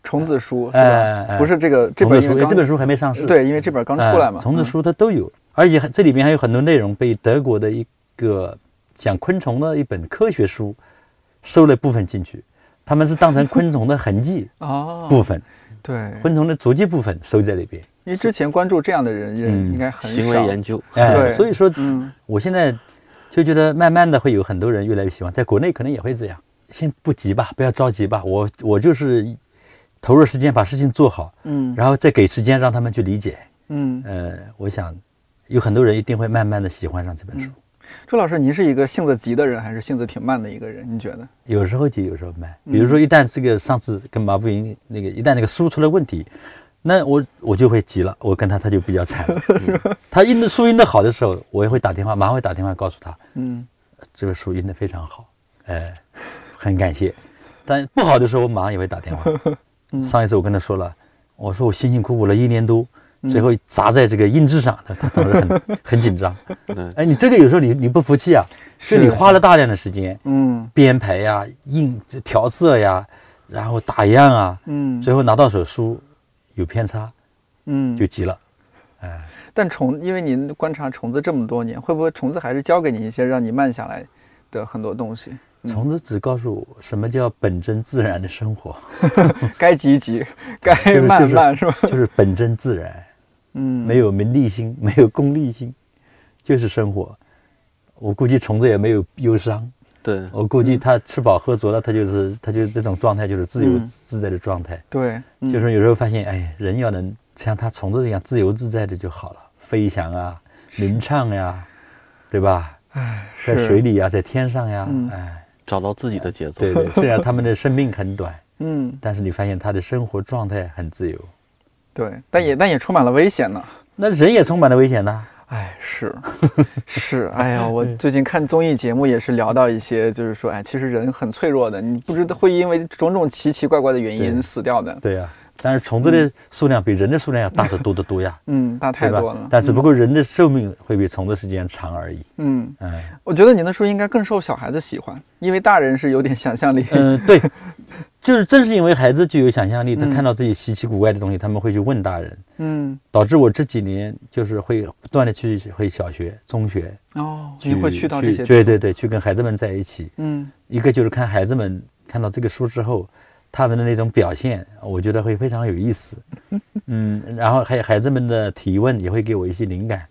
虫子书是吧？不是这个这本书，这本书还没上市。对，因为这本刚出来嘛。虫子书它都有，而且这里面还有很多内容被德国的一个讲昆虫的一本科学书收了部分进去，他们是当成昆虫的痕迹 哦部分，对，昆虫的足迹部分收在里边。因为之前关注这样的人也应该很少。行为研究，对，所以说，嗯，我现在就觉得慢慢的会有很多人越来越喜欢，在国内可能也会这样。先不急吧，不要着急吧。我我就是投入时间把事情做好，嗯，然后再给时间让他们去理解，嗯，呃，我想有很多人一定会慢慢的喜欢上这本书。朱老师，您是一个性子急的人，还是性子挺慢的一个人？你觉得？有时候急，有时候慢。比如说，一旦这个上次跟马步云那个，一旦那个书出了问题。那我我就会急了，我跟他他就比较惨。他印的书印的好的时候，我也会打电话，马上会打电话告诉他，嗯，这个书印的非常好，哎，很感谢。但不好的时候，我马上也会打电话。上一次我跟他说了，我说我辛辛苦苦了一年多，最后砸在这个印制上，他他当时很 很紧张。哎，你这个有时候你你不服气啊，是你花了大量的时间，嗯，编排呀、印调色呀，然后打样啊，嗯，最后拿到手书。有偏差，嗯，就急了，哎。但虫，因为您观察虫子这么多年，会不会虫子还是教给你一些让你慢下来的很多东西？虫子只告诉我什么叫本真自然的生活，该急急，该慢慢，是吧？就是本真自然，嗯，没有名利心，没有功利心，就是生活。我估计虫子也没有忧伤。对，我估计它吃饱喝足了，它就是它就这种状态就是自由自在的状态。对，就是有时候发现，哎，人要能像它虫子一样自由自在的就好了，飞翔啊，鸣唱呀，对吧？哎，在水里呀，在天上呀，哎，找到自己的节奏。对对，虽然他们的生命很短，嗯，但是你发现他的生活状态很自由。对，但也但也充满了危险呢。那人也充满了危险呢。哎，是 是，哎呀，我最近看综艺节目也是聊到一些，就是说，哎，其实人很脆弱的，你不知道会因为种种奇奇怪怪的原因死掉的。对呀。但是虫子的数量比人的数量要大得多得多呀，嗯，大太多了。但只不过人的寿命会比虫子时间长而已。嗯，哎，我觉得您的书应该更受小孩子喜欢，因为大人是有点想象力。嗯，对，就是正是因为孩子具有想象力，他看到自己稀奇古怪的东西，他们会去问大人。嗯，导致我这几年就是会不断的去回小学、中学。哦，你会去到这些？对对对，去跟孩子们在一起。嗯，一个就是看孩子们看到这个书之后。他们的那种表现，我觉得会非常有意思，嗯，然后还有孩子们的提问也会给我一些灵感，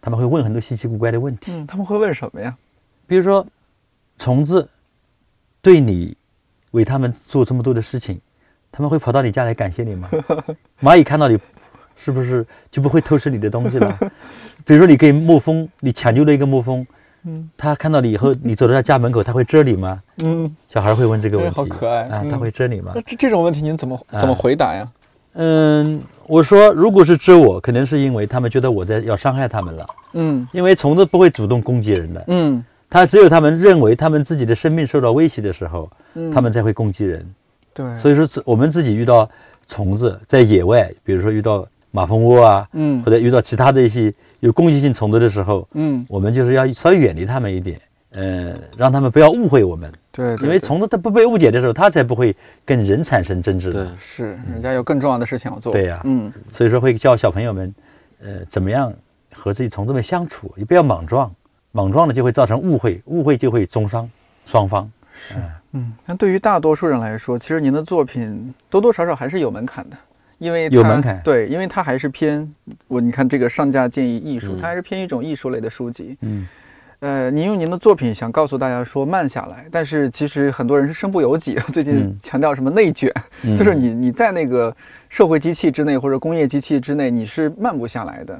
他们会问很多稀奇古怪的问题。嗯，他们会问什么呀？比如说，虫子对你为他们做这么多的事情，他们会跑到你家来感谢你吗？蚂蚁看到你，是不是就不会偷吃你的东西了？比如说，你给蜜蜂，你抢救了一个蜜蜂。嗯，他看到你以后，你走到他家门口，他会蛰你吗？嗯，小孩会问这个问题，好可爱啊！他会蛰你吗？那这这种问题您怎么怎么回答呀？嗯，我说，如果是蛰我，可能是因为他们觉得我在要伤害他们了。嗯，因为虫子不会主动攻击人的。嗯，它只有他们认为他们自己的生命受到威胁的时候，他们才会攻击人。对，所以说，我们自己遇到虫子在野外，比如说遇到。马蜂窝啊，嗯，或者遇到其他的一些有攻击性虫子的时候，嗯，我们就是要稍微远离它们一点，呃，让他们不要误会我们。对，因为虫子它不被误解的时候，它才不会跟人产生争执。对，是，人家有更重要的事情要做。对呀，嗯，所以说会教小朋友们，呃，怎么样和这些虫子们相处，也不要莽撞，莽撞了就会造成误会，误会就会中伤双方。是，嗯，那对于大多数人来说，其实您的作品多多少少还是有门槛的。因为有门槛，对，因为它还是偏我，你看这个上架建议艺术，它还是偏一种艺术类的书籍。嗯，呃，您用您的作品想告诉大家说慢下来，但是其实很多人是身不由己。最近强调什么内卷，就是你你在那个社会机器之内或者工业机器之内，你是慢不下来的。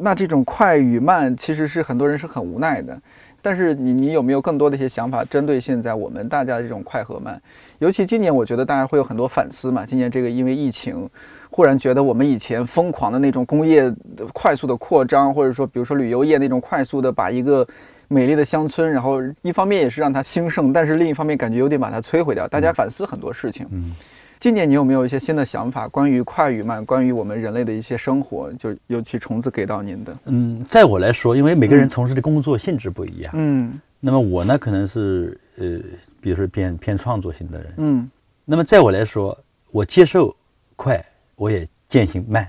那这种快与慢，其实是很多人是很无奈的。但是你你有没有更多的一些想法，针对现在我们大家这种快和慢？尤其今年，我觉得大家会有很多反思嘛。今年这个因为疫情，忽然觉得我们以前疯狂的那种工业快速的扩张，或者说比如说旅游业那种快速的把一个美丽的乡村，然后一方面也是让它兴盛，但是另一方面感觉有点把它摧毁掉。大家反思很多事情。嗯。今年你有没有一些新的想法？关于快与慢，关于我们人类的一些生活，就尤其虫子给到您的。嗯，在我来说，因为每个人从事的工作性质不一样。嗯。那么我呢，可能是呃。比如说偏偏创作型的人，嗯，那么在我来说，我接受快，我也践行慢。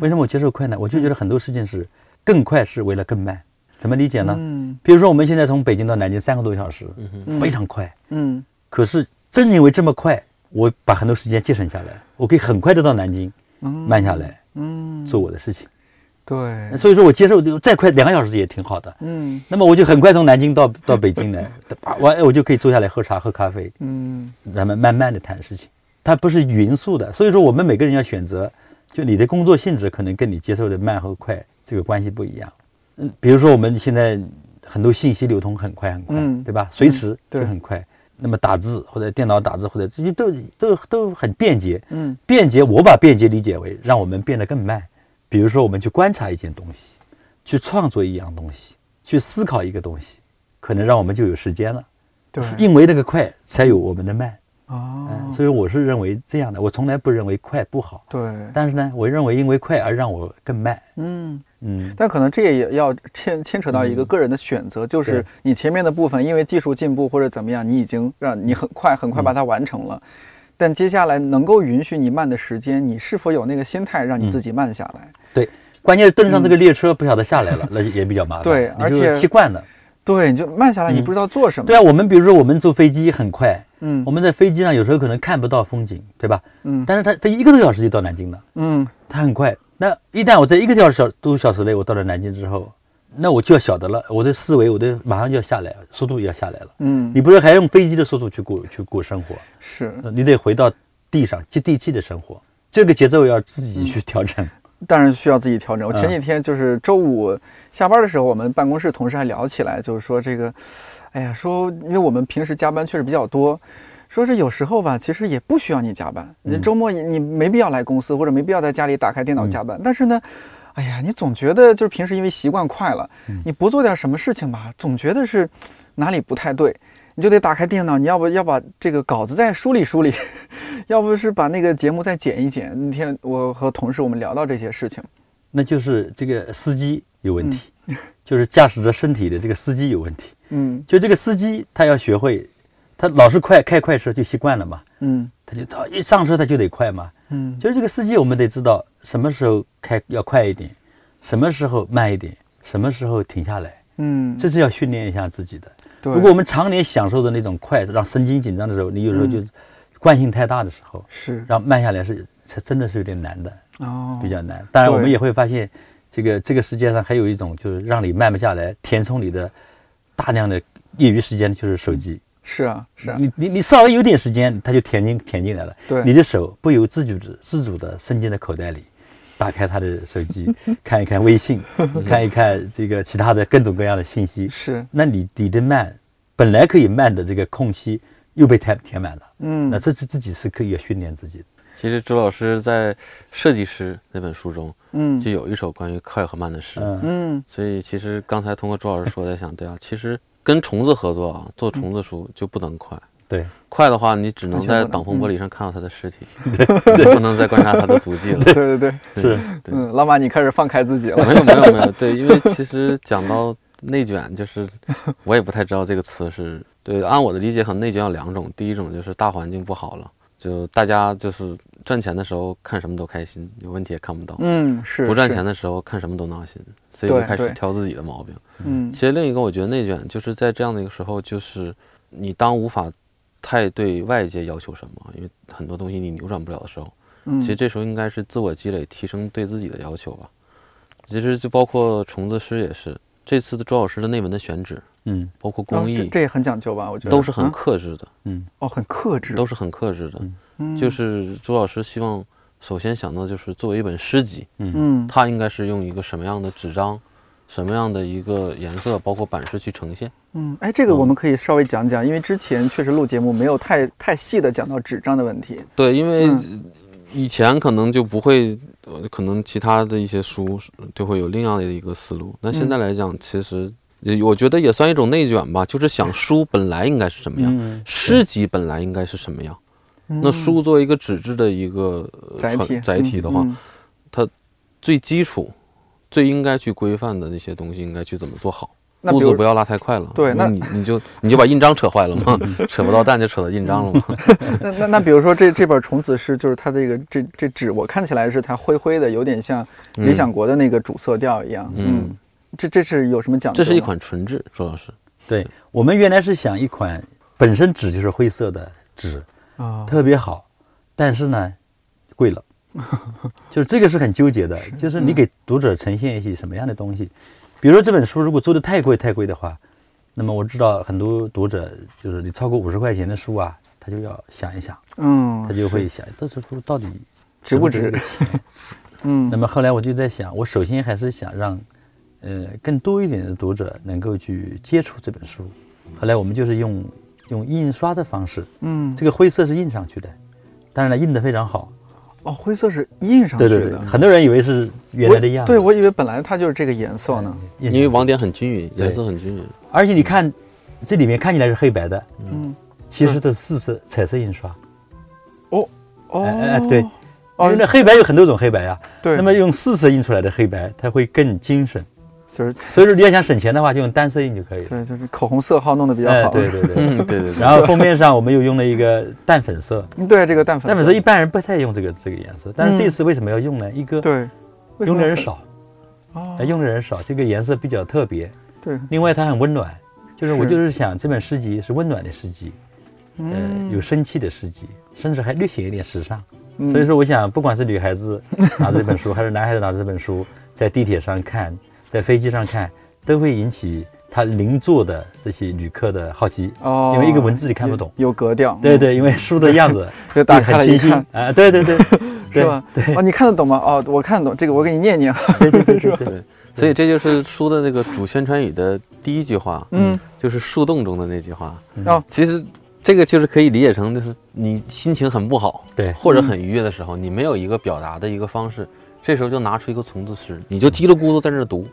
为什么我接受快呢？我就觉得很多事情是更快是为了更慢。怎么理解呢？嗯，比如说我们现在从北京到南京三个多小时，非常快，嗯，可是正因为这么快，我把很多时间节省下来，我可以很快的到南京，慢下来，嗯，做我的事情。对，所以说我接受就再快两个小时也挺好的。嗯，那么我就很快从南京到到北京来，完我就可以坐下来喝茶喝咖啡。嗯，咱们慢慢的谈事情，它不是匀速的。所以说我们每个人要选择，就你的工作性质可能跟你接受的慢和快这个关系不一样。嗯，比如说我们现在很多信息流通很快很快，对吧？随时就很快。那么打字或者电脑打字或者这些都都都很便捷。嗯，便捷我把便捷理解为让我们变得更慢。比如说，我们去观察一件东西，去创作一样东西，去思考一个东西，可能让我们就有时间了。对，因为那个快，才有我们的慢。哦，所以我是认为这样的。我从来不认为快不好。对。但是呢，我认为因为快而让我更慢。嗯嗯。但可能这也要牵牵扯到一个个人的选择，就是你前面的部分，因为技术进步或者怎么样，你已经让你很快很快把它完成了。但接下来能够允许你慢的时间，你是否有那个心态让你自己慢下来？对，关键是登上这个列车不晓得下来了，那也比较麻烦。对，而且习惯了。对，你就慢下来，你不知道做什么。对啊，我们比如说我们坐飞机很快，嗯，我们在飞机上有时候可能看不到风景，对吧？嗯，但是它飞一个多小时就到南京了，嗯，它很快。那一旦我在一个多小多小时内我到了南京之后，那我就要晓得了，我的思维我的马上就要下来，速度也要下来了。嗯，你不是还用飞机的速度去过去过生活？是，你得回到地上接地气的生活，这个节奏要自己去调整。当然需要自己调整。我前几天就是周五下班的时候，我们办公室同事还聊起来，就是说这个，哎呀，说因为我们平时加班确实比较多，说是有时候吧，其实也不需要你加班，你周末你你没必要来公司，或者没必要在家里打开电脑加班。但是呢，哎呀，你总觉得就是平时因为习惯快了，你不做点什么事情吧，总觉得是哪里不太对，你就得打开电脑，你要不要把这个稿子再梳理梳理，要不是把那个节目再剪一剪。那天我和同事我们聊到这些事情，那就是这个司机有问题，就是驾驶着身体的这个司机有问题。嗯，就这个司机他要学会，他老是快开快车就习惯了嘛。嗯，他就他一上车他就得快嘛。嗯，就是这个司机我们得知道什么时候开要快一点，什么时候慢一点，什么时候停下来。嗯，这是要训练一下自己的。对，如果我们常年享受的那种快，让神经紧张的时候，你有时候就惯性太大的时候，是。让慢下来是是真的是有点难的哦，比较难。当然我们也会发现，这个这个世界上还有一种就是让你慢不下来，填充你的大量的业余时间就是手机。是啊，是啊，你你你稍微有点时间，它就填进填进来了。对，你的手不由自主的自主的伸进了口袋里，打开他的手机，看一看微信，看一看这个其他的各种各样的信息。是，那你你的慢，本来可以慢的这个空隙又被填填满了。嗯，那这是自己是可以训练自己的。其实周老师在《设计师》那本书中，嗯，就有一首关于快和慢的诗。嗯，所以其实刚才通过周老师说，在想，对啊，其实。跟虫子合作啊，做虫子书就不能快。对，快的话，你只能在挡风玻璃上看到他的尸体，对，不能再观察他的足迹了。对对对，是。嗯，老马，你开始放开自己了。没有没有没有，对，因为其实讲到内卷，就是我也不太知道这个词是对。按我的理解，可能内卷有两种，第一种就是大环境不好了，就大家就是赚钱的时候看什么都开心，有问题也看不到。嗯，是。不赚钱的时候看什么都闹心。所以就开始挑自己的毛病。嗯，其实另一个我觉得内卷就是在这样的一个时候，就是你当无法太对外界要求什么，因为很多东西你扭转不了的时候，嗯，其实这时候应该是自我积累，提升对自己的要求吧。其实就包括虫子诗也是，这次的周老师的内文的选址，嗯，包括工艺，这也很讲究吧？我觉得都是很克制的。嗯，哦，很克制，都是很克制的。嗯，就是周老师希望。首先想到就是作为一本诗集，嗯，它应该是用一个什么样的纸张，什么样的一个颜色，包括版式去呈现。嗯，哎，这个我们可以稍微讲讲，因为之前确实录节目没有太太细的讲到纸张的问题。对，因为以前可能就不会，可能其他的一些书就会有另样的一个思路。那现在来讲，其实我觉得也算一种内卷吧，就是想书本来应该是什么样，诗集本来应该是什么样。那书作为一个纸质的一个载体载体的话，它最基础、最应该去规范的那些东西，应该去怎么做好？步子不要拉太快了。对，那你你就你就把印章扯坏了吗？扯不到蛋就扯到印章了吗？那那那比如说这这本《虫子诗》，就是它这个这这纸，我看起来是它灰灰的，有点像理想国的那个主色调一样。嗯，这这是有什么讲究？这是一款纯纸，周老师。对我们原来是想一款本身纸就是灰色的纸。啊，特别好，但是呢，贵了，就是这个是很纠结的，就是你给读者呈现一些什么样的东西，比如说这本书如果做的太贵太贵的话，那么我知道很多读者就是你超过五十块钱的书啊，他就要想一想，嗯，他就会想这本书到底值不值这个钱，嗯，那么后来我就在想，我首先还是想让，呃，更多一点的读者能够去接触这本书，后来我们就是用。用印刷的方式，嗯，这个灰色是印上去的，当然了，印的非常好。哦，灰色是印上去的。对对对，很多人以为是原来的样子。对，我以为本来它就是这个颜色呢。因为网点很均匀，颜色很均匀。而且你看，这里面看起来是黑白的，嗯，其实它是四色彩色印刷。哦哦，哎对，哦，那黑白有很多种黑白呀。对。那么用四色印出来的黑白，它会更精神。就是，所以说你要想省钱的话，就用单色印就可以了。对，就是口红色号弄得比较好。对对对，嗯对对。然后封面上我们又用了一个淡粉色。对，这个淡粉。淡粉色一般人不太用这个这个颜色，但是这次为什么要用呢？一个对，用的人少，哦，用的人少，这个颜色比较特别。对。另外它很温暖，就是我就是想这本诗集是温暖的诗集，呃，有生气的诗集，甚至还略显一点时尚。所以说，我想不管是女孩子拿这本书，还是男孩子拿这本书，在地铁上看。在飞机上看，都会引起他邻座的这些旅客的好奇哦，因为一个文字你看不懂，有格调。对对，因为书的样子 就打开了一看啊，对对对，是吧？对哦，你看得懂吗？哦，我看得懂，这个我给你念念，对对对，是吧？对，所以这就是书的那个主宣传语的第一句话，嗯，就是树洞中的那句话。哦，其实这个就是可以理解成，就是你心情很不好，对，或者很愉悦的时候，你没有一个表达的一个方式。这时候就拿出一个虫子诗，你就叽里咕噜在那读，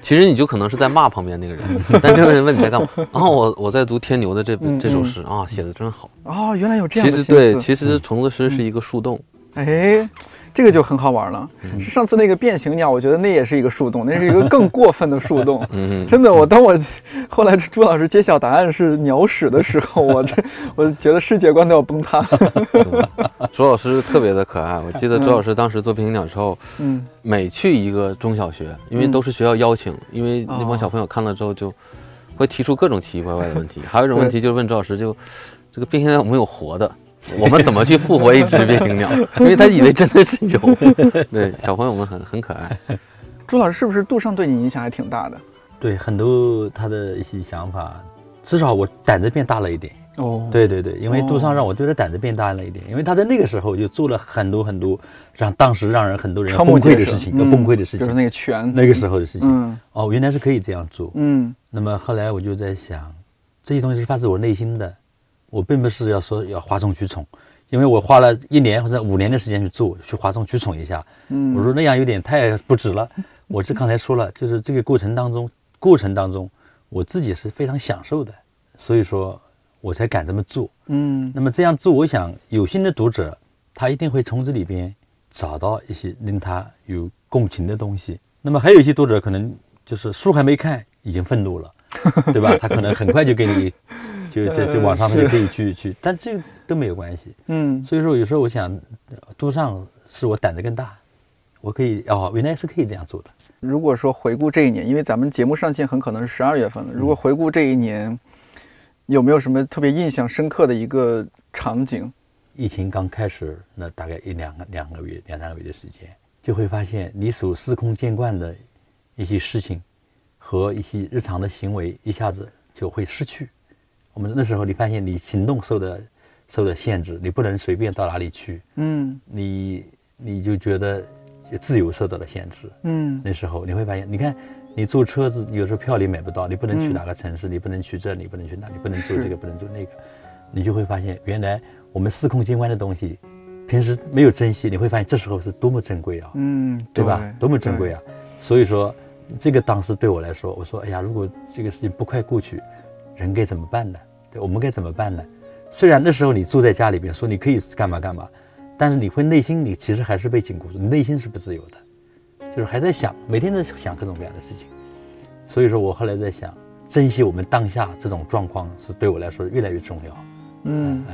其实你就可能是在骂旁边那个人，但这个人问你在干嘛？然后我我在读天牛的这这首诗啊，写的真好啊，原来有这样的其实对，其实虫子诗是一个树洞。哎，这个就很好玩了。是上次那个变形鸟，我觉得那也是一个树洞，那是一个更过分的树洞。嗯真的，我当我后来 朱老师揭晓答案是鸟屎的时候，我这 我觉得世界观都要崩塌了。朱老师特别的可爱，我记得朱老师当时做变形鸟之后，嗯，每去一个中小学，因为都是学校邀请，因为那帮小朋友看了之后就会提出各种奇奇怪怪的问题。还有一种问题就是问朱老师，就这个变形鸟有没有活的？我们怎么去复活一只变形鸟？因为他以为真的是有。对，小朋友们很很可爱。朱老师是不是杜尚对你影响还挺大的？对，很多他的一些想法，至少我胆子变大了一点。哦，对对对，因为杜尚让我觉得胆子变大了一点，因为他在那个时候就做了很多很多让当时让人很多人崩溃的事情，要崩溃的事情，就是那个拳，那个时候的事情。哦，原来是可以这样做。嗯，那么后来我就在想，这些东西是发自我内心的。我并不是要说要哗众取宠，因为我花了一年或者五年的时间去做，去哗众取宠一下。嗯，我说那样有点太不值了。我是刚才说了，就是这个过程当中，过程当中我自己是非常享受的，所以说我才敢这么做。嗯，那么这样做，我想有心的读者他一定会从这里边找到一些令他有共情的东西。那么还有一些读者可能就是书还没看，已经愤怒了，对吧？他可能很快就给你。就就就网上面就可以去去，但这个都没有关系。嗯，所以说有时候我想，杜尚是我胆子更大，我可以哦，原来是可以这样做的。如果说回顾这一年，因为咱们节目上线很可能是十二月份了，如果回顾这一年，有没有什么特别印象深刻的一个场景？疫情刚开始那大概一两个两个月两三个月的时间，就会发现你所司空见惯的一些事情和一些日常的行为一下子就会失去。我们那时候，你发现你行动受的受的限制，你不能随便到哪里去。嗯，你你就觉得自由受到了限制。嗯，那时候你会发现，你看你坐车子，有时候票你买不到，你不能去哪个城市，你不能去这里，不能去那里，不能做这个，不能做那个，你就会发现，原来我们司空见惯的东西，平时没有珍惜，你会发现这时候是多么珍贵啊！嗯，对吧？多么珍贵啊！所以说，这个当时对我来说，我说，哎呀，如果这个事情不快过去，人该怎么办呢？对，我们该怎么办呢？虽然那时候你住在家里边，说你可以干嘛干嘛，但是你会内心里其实还是被禁锢住，你内心是不自由的，就是还在想，每天在想各种各样的事情。所以说我后来在想，珍惜我们当下这种状况是对我来说越来越重要。嗯，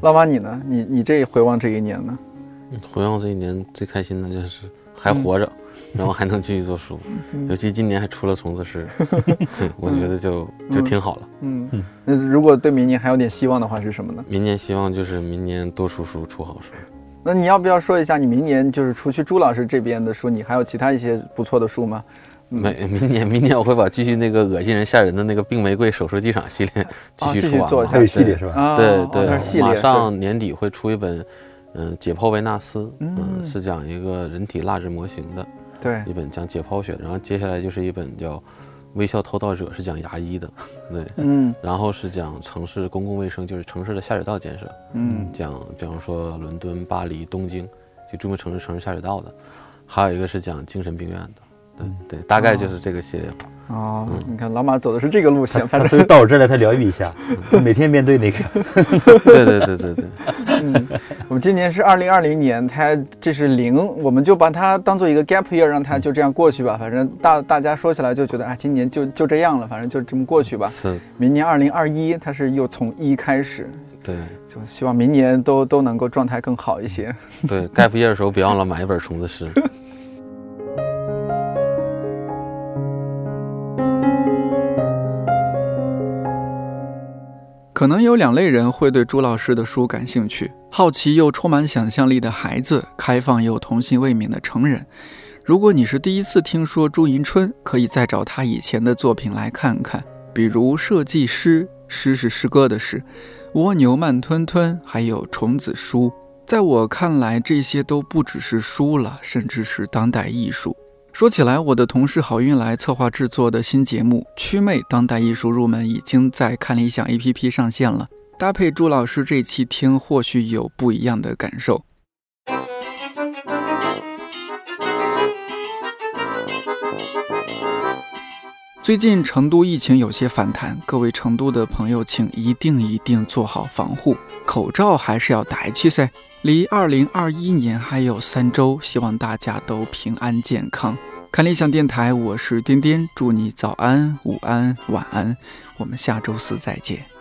老妈你呢？你你这回望这一年呢？回望这一年最开心的就是还活着。然后还能继续做书，尤其今年还出了虫子诗，我觉得就就挺好了。嗯，那如果对明年还有点希望的话是什么呢？明年希望就是明年多出书，出好书。那你要不要说一下，你明年就是除去朱老师这边的书，你还有其他一些不错的书吗？没，明年明年我会把继续那个恶心人吓人的那个病玫瑰手术机场系列 继续出完。还有系列是吧？对对，马上年底会出一本，嗯，解剖维纳斯，嗯，是讲一个人体蜡质模型的。对，一本讲解剖学，然后接下来就是一本叫《微笑偷盗者》，是讲牙医的，对，嗯，然后是讲城市公共卫生，就是城市的下水道建设，嗯，讲比方说伦敦、巴黎、东京，就著名城市城市下水道的，还有一个是讲精神病院的，对对，大概就是这个系列。哦，你看老马走的是这个路线，所以到我这儿来，他疗愈一下，每天面对那个。对对对对对。嗯，我们今年是二零二零年，他这是零，我们就把它当做一个 gap year，让它就这样过去吧。反正大大家说起来就觉得啊，今年就就这样了，反正就这么过去吧。是。明年二零二一，它是又从一开始。对。就希望明年都都能够状态更好一些。对，gap year 的时候别忘了买一本虫子诗。可能有两类人会对朱老师的书感兴趣：好奇又充满想象力的孩子，开放又童心未泯的成人。如果你是第一次听说朱迎春，可以再找他以前的作品来看看，比如《设计师》，诗是诗歌的诗，《蜗牛慢吞吞》，还有《虫子书》。在我看来，这些都不只是书了，甚至是当代艺术。说起来，我的同事好运来策划制作的新节目《曲妹当代艺术入门》已经在看理想 APP 上线了。搭配朱老师这期听，或许有不一样的感受。最近成都疫情有些反弹，各位成都的朋友，请一定一定做好防护，口罩还是要戴起噻。离二零二一年还有三周，希望大家都平安健康。看理想电台，我是颠颠，祝你早安、午安、晚安，我们下周四再见。